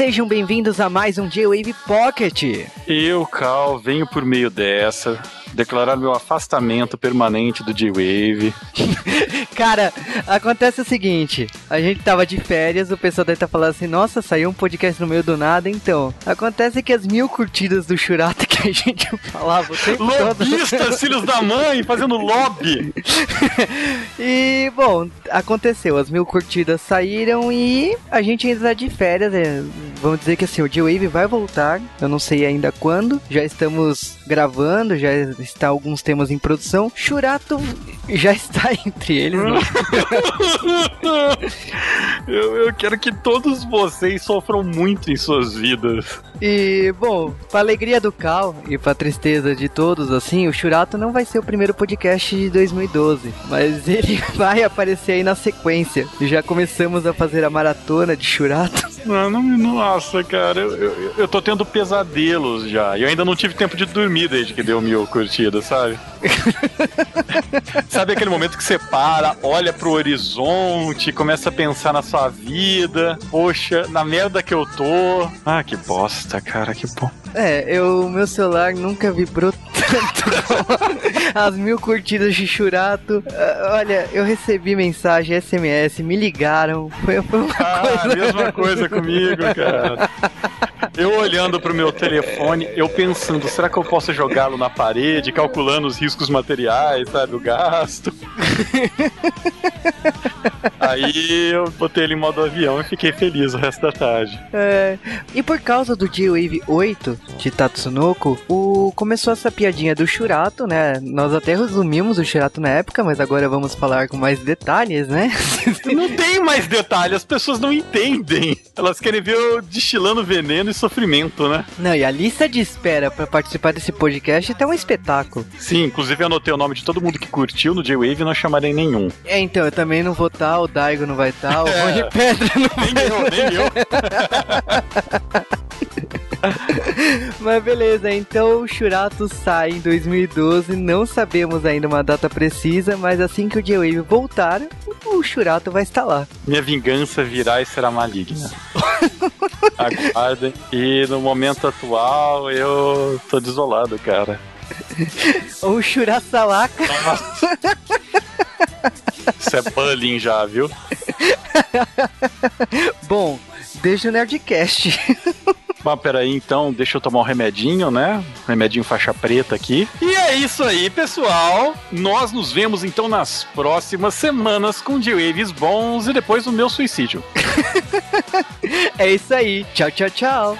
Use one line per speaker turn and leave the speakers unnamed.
sejam bem-vindos a mais um J-Wave Pocket.
Eu, Cal, venho por meio dessa declarar meu afastamento permanente do J-Wave.
Cara, acontece o seguinte: a gente tava de férias, o pessoal deve estar tá falando assim, nossa, saiu um podcast no meio do nada, então. Acontece que as mil curtidas do Churata que a gente falava o tempo
Lobistas, filhos da mãe, fazendo lobby!
e, bom, aconteceu, as mil curtidas saíram e a gente ainda tá de férias, é, vamos dizer que assim, o J-Wave vai voltar, eu não sei ainda quando, já estamos gravando, já está alguns temas em produção. Churato já está entre eles. Né?
eu, eu quero que todos vocês sofram muito em suas vidas.
E, bom, pra alegria do Cal e pra tristeza de todos, assim, o Churato não vai ser o primeiro podcast de 2012, mas ele vai aparecer aí na sequência. Já começamos a fazer a maratona de Churato.
Não, não, nossa, cara, eu, eu, eu tô tendo pesadelos já. E eu ainda não tive tempo de dormir desde que deu mil curtidas, sabe? sabe aquele momento que você para, olha pro horizonte, começa a pensar na sua vida. Poxa, na merda que eu tô. Ah, que bosta, cara, que bom.
É, eu, meu celular nunca vibrou tanto as mil curtidas de Churato. Uh, olha, eu recebi mensagem, SMS, me ligaram. Foi, foi uma
ah,
coisa.
mesma coisa comigo, cara. Eu olhando pro meu telefone, eu pensando, será que eu posso jogá-lo na parede, calculando os riscos materiais, sabe, o gasto. Aí eu botei ele em modo avião e fiquei feliz o resto da tarde.
É, e por causa do J-Wave 8 de Tatsunoko, o, começou essa piadinha do Shurato, né? Nós até resumimos o Shurato na época, mas agora vamos falar com mais detalhes, né?
Não tem mais detalhes, as pessoas não entendem. Elas querem ver eu destilando veneno e sofrimento, né?
Não, e a lista de espera para participar desse podcast é um espetáculo.
Sim, inclusive anotei o nome de todo mundo que curtiu no J-Wave não chamarei nenhum.
É, então, eu também não vou estar, o Daigo não vai estar, o é. Rony Pedra não
nem vai eu, nem eu.
Mas beleza, então o Churato sai em 2012, não sabemos ainda uma data precisa, mas assim que o J-Wave voltar, o Churato vai estar lá.
Minha vingança virá e será maligna. Aguardem. E no momento atual eu tô desolado, cara.
o Churaçalaca.
Isso é bullying já, viu?
Bom, desde o Nerdcast.
Mas peraí, então, deixa eu tomar um remedinho, né? Remedinho faixa preta aqui. E é isso aí, pessoal. Nós nos vemos então nas próximas semanas com D-Waves bons e depois o meu suicídio.
é isso aí. Tchau, tchau, tchau.